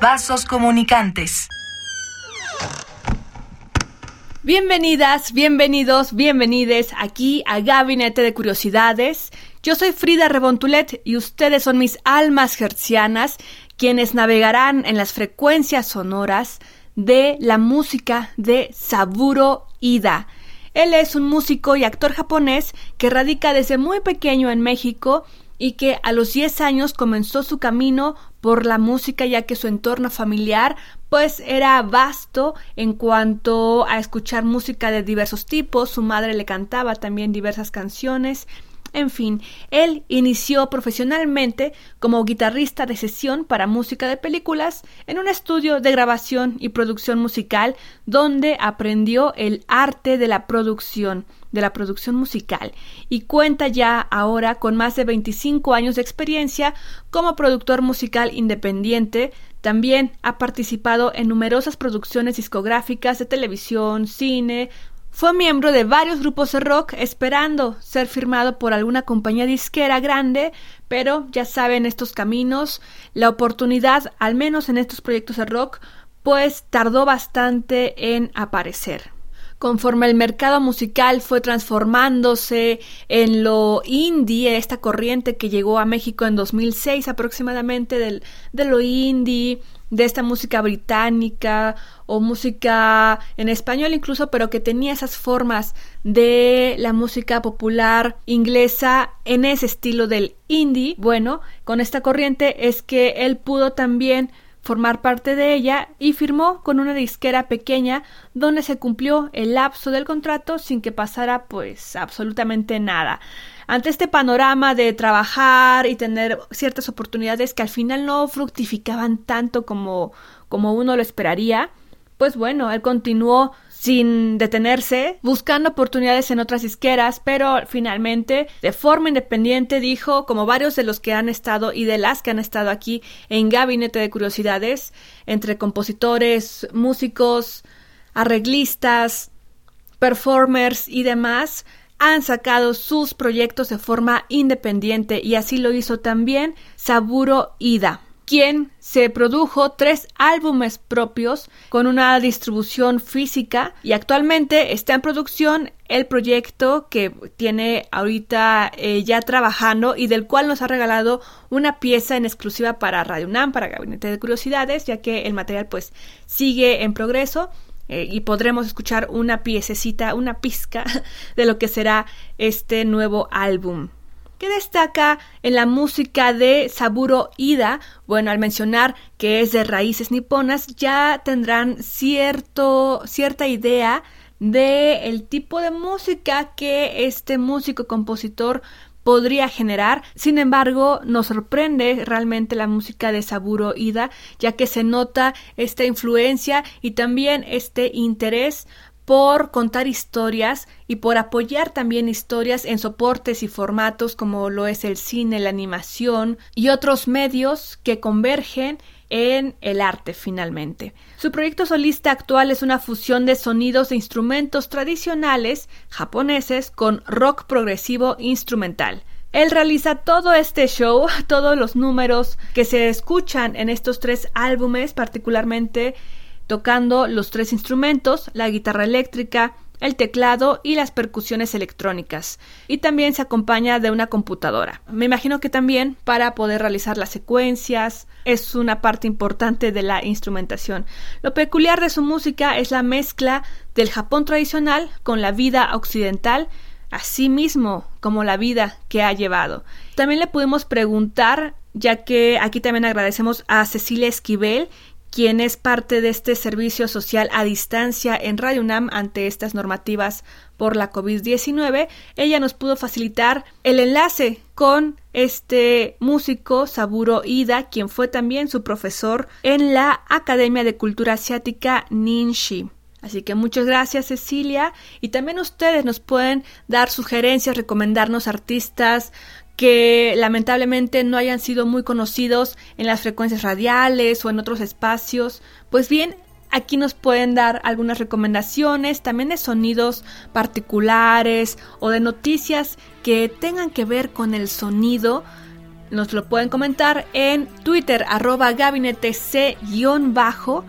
Vasos comunicantes. Bienvenidas, bienvenidos, bienvenides aquí a Gabinete de Curiosidades. Yo soy Frida Rebontulet y ustedes son mis almas hertzianas, quienes navegarán en las frecuencias sonoras de la música de Saburo Ida. Él es un músico y actor japonés que radica desde muy pequeño en México y que a los 10 años comenzó su camino por la música ya que su entorno familiar pues era vasto en cuanto a escuchar música de diversos tipos, su madre le cantaba también diversas canciones, en fin, él inició profesionalmente como guitarrista de sesión para música de películas en un estudio de grabación y producción musical donde aprendió el arte de la producción, de la producción musical y cuenta ya ahora con más de 25 años de experiencia como productor musical independiente. También ha participado en numerosas producciones discográficas de televisión, cine, fue miembro de varios grupos de rock esperando ser firmado por alguna compañía disquera grande, pero ya saben estos caminos, la oportunidad, al menos en estos proyectos de rock, pues tardó bastante en aparecer. Conforme el mercado musical fue transformándose en lo indie, esta corriente que llegó a México en 2006 aproximadamente del, de lo indie, de esta música británica o música en español incluso, pero que tenía esas formas de la música popular inglesa en ese estilo del indie. Bueno, con esta corriente es que él pudo también formar parte de ella y firmó con una disquera pequeña donde se cumplió el lapso del contrato sin que pasara pues absolutamente nada. Ante este panorama de trabajar y tener ciertas oportunidades que al final no fructificaban tanto como, como uno lo esperaría, pues bueno, él continuó sin detenerse, buscando oportunidades en otras disqueras, pero finalmente, de forma independiente, dijo, como varios de los que han estado y de las que han estado aquí en Gabinete de Curiosidades, entre compositores, músicos, arreglistas, performers y demás, han sacado sus proyectos de forma independiente y así lo hizo también Saburo Ida quien se produjo tres álbumes propios con una distribución física y actualmente está en producción el proyecto que tiene ahorita eh, ya trabajando y del cual nos ha regalado una pieza en exclusiva para Radio UNAM, para Gabinete de Curiosidades, ya que el material pues sigue en progreso eh, y podremos escuchar una piececita, una pizca de lo que será este nuevo álbum. ¿Qué destaca en la música de Saburo Ida? Bueno, al mencionar que es de raíces niponas, ya tendrán cierto, cierta idea de el tipo de música que este músico compositor podría generar. Sin embargo, nos sorprende realmente la música de Saburo Ida, ya que se nota esta influencia y también este interés por contar historias y por apoyar también historias en soportes y formatos como lo es el cine, la animación y otros medios que convergen en el arte finalmente. Su proyecto solista actual es una fusión de sonidos de instrumentos tradicionales japoneses con rock progresivo instrumental. Él realiza todo este show, todos los números que se escuchan en estos tres álbumes, particularmente tocando los tres instrumentos, la guitarra eléctrica, el teclado y las percusiones electrónicas. Y también se acompaña de una computadora. Me imagino que también para poder realizar las secuencias es una parte importante de la instrumentación. Lo peculiar de su música es la mezcla del Japón tradicional con la vida occidental, así mismo como la vida que ha llevado. También le pudimos preguntar, ya que aquí también agradecemos a Cecilia Esquivel, quien es parte de este servicio social a distancia en Radio UNAM ante estas normativas por la COVID-19, ella nos pudo facilitar el enlace con este músico Saburo Ida, quien fue también su profesor en la Academia de Cultura Asiática Ninshi. Así que muchas gracias Cecilia y también ustedes nos pueden dar sugerencias, recomendarnos artistas que lamentablemente no hayan sido muy conocidos en las frecuencias radiales o en otros espacios. Pues bien, Aquí nos pueden dar algunas recomendaciones, también de sonidos particulares o de noticias que tengan que ver con el sonido. Nos lo pueden comentar en Twitter, arroba gabinete C-bajo.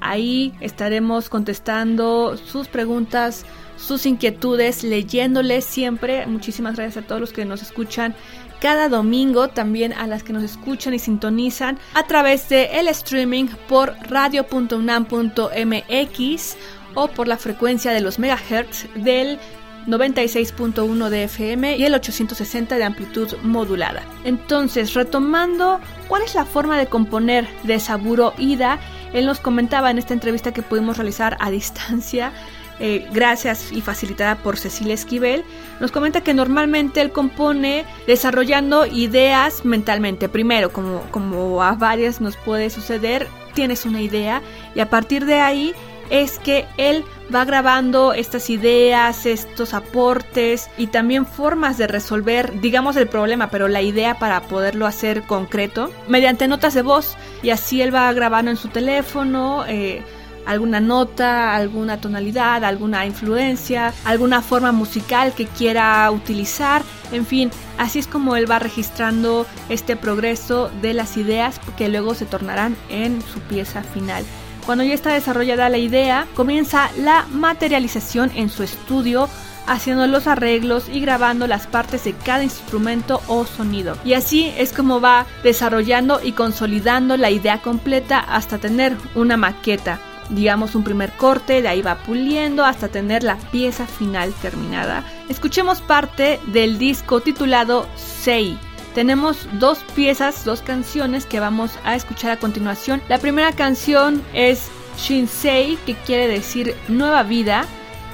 Ahí estaremos contestando sus preguntas, sus inquietudes, leyéndoles siempre. Muchísimas gracias a todos los que nos escuchan cada domingo, también a las que nos escuchan y sintonizan a través de el streaming por radio.unam.mx o por la frecuencia de los megahertz del 96.1 de FM y el 860 de amplitud modulada. Entonces, retomando, ¿cuál es la forma de componer de Saburo Ida? Él nos comentaba en esta entrevista que pudimos realizar a distancia eh, gracias y facilitada por Cecilia Esquivel, nos comenta que normalmente él compone desarrollando ideas mentalmente. Primero, como, como a varias nos puede suceder, tienes una idea y a partir de ahí es que él va grabando estas ideas, estos aportes y también formas de resolver, digamos, el problema, pero la idea para poderlo hacer concreto mediante notas de voz y así él va grabando en su teléfono. Eh, alguna nota, alguna tonalidad, alguna influencia, alguna forma musical que quiera utilizar, en fin, así es como él va registrando este progreso de las ideas que luego se tornarán en su pieza final. Cuando ya está desarrollada la idea, comienza la materialización en su estudio haciendo los arreglos y grabando las partes de cada instrumento o sonido. Y así es como va desarrollando y consolidando la idea completa hasta tener una maqueta digamos un primer corte, de ahí va puliendo hasta tener la pieza final terminada. Escuchemos parte del disco titulado Sei. Tenemos dos piezas, dos canciones que vamos a escuchar a continuación. La primera canción es Shinsei, que quiere decir nueva vida,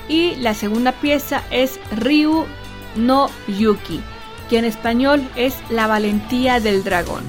y la segunda pieza es Ryu no Yuki, que en español es la valentía del dragón.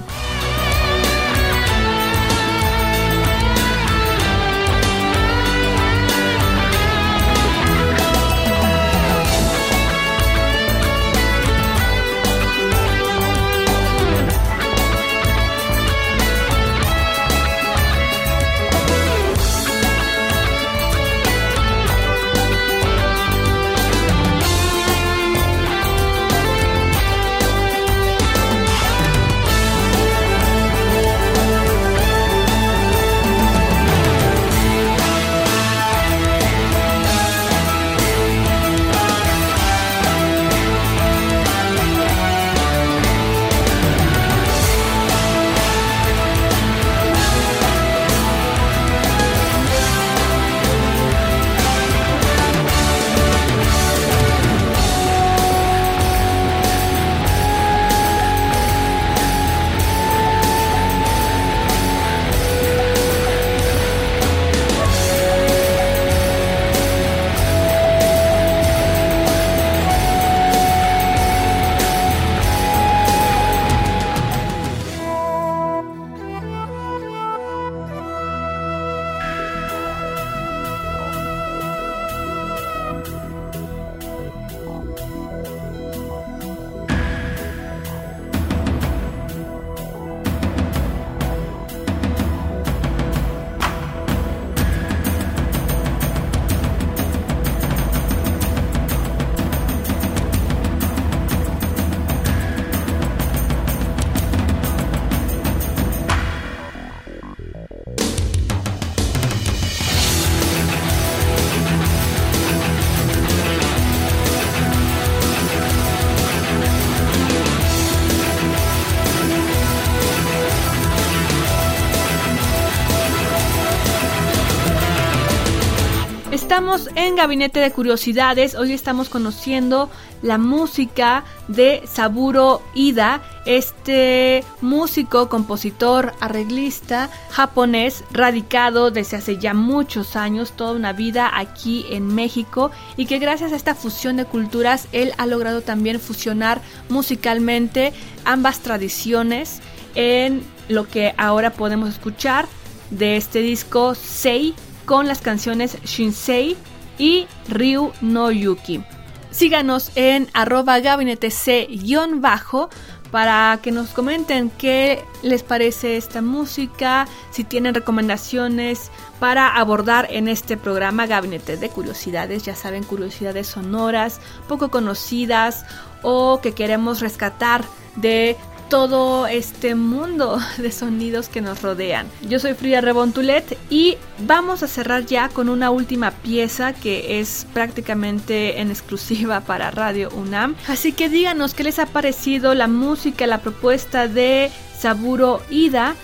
Estamos en Gabinete de Curiosidades. Hoy estamos conociendo la música de Saburo Ida, este músico, compositor, arreglista japonés radicado desde hace ya muchos años, toda una vida aquí en México y que gracias a esta fusión de culturas él ha logrado también fusionar musicalmente ambas tradiciones en lo que ahora podemos escuchar de este disco Sei con las canciones Shinsei y Ryu no Yuki. Síganos en arroba gabinete C-bajo para que nos comenten qué les parece esta música, si tienen recomendaciones para abordar en este programa Gabinete de Curiosidades, ya saben, curiosidades sonoras, poco conocidas o que queremos rescatar de todo este mundo de sonidos que nos rodean. Yo soy Frida Rebontulet y vamos a cerrar ya con una última pieza que es prácticamente en exclusiva para Radio UNAM. Así que díganos qué les ha parecido la música, la propuesta de Saburo Ida,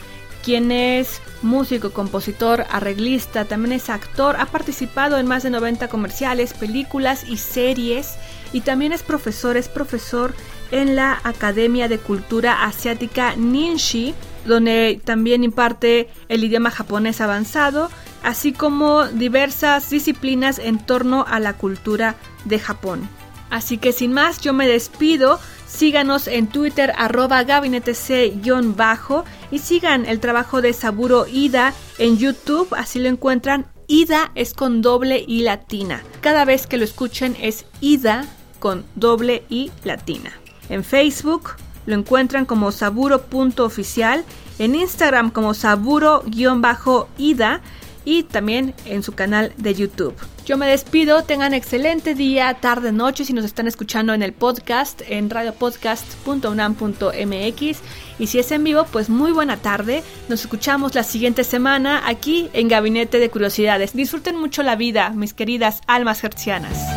quien es músico, compositor, arreglista, también es actor, ha participado en más de 90 comerciales, películas y series y también es profesor, es profesor en la Academia de Cultura Asiática Ninshi, donde también imparte el idioma japonés avanzado, así como diversas disciplinas en torno a la cultura de Japón. Así que sin más, yo me despido. Síganos en Twitter arroba gabinetec-bajo y sigan el trabajo de Saburo Ida en YouTube, así lo encuentran. Ida es con doble I latina. Cada vez que lo escuchen es Ida con doble I latina. En Facebook lo encuentran como saburo.oficial, en Instagram como saburo-ida y también en su canal de YouTube. Yo me despido, tengan excelente día, tarde, noche si nos están escuchando en el podcast en radiopodcast.unam.mx y si es en vivo, pues muy buena tarde. Nos escuchamos la siguiente semana aquí en Gabinete de Curiosidades. Disfruten mucho la vida, mis queridas almas hercianas.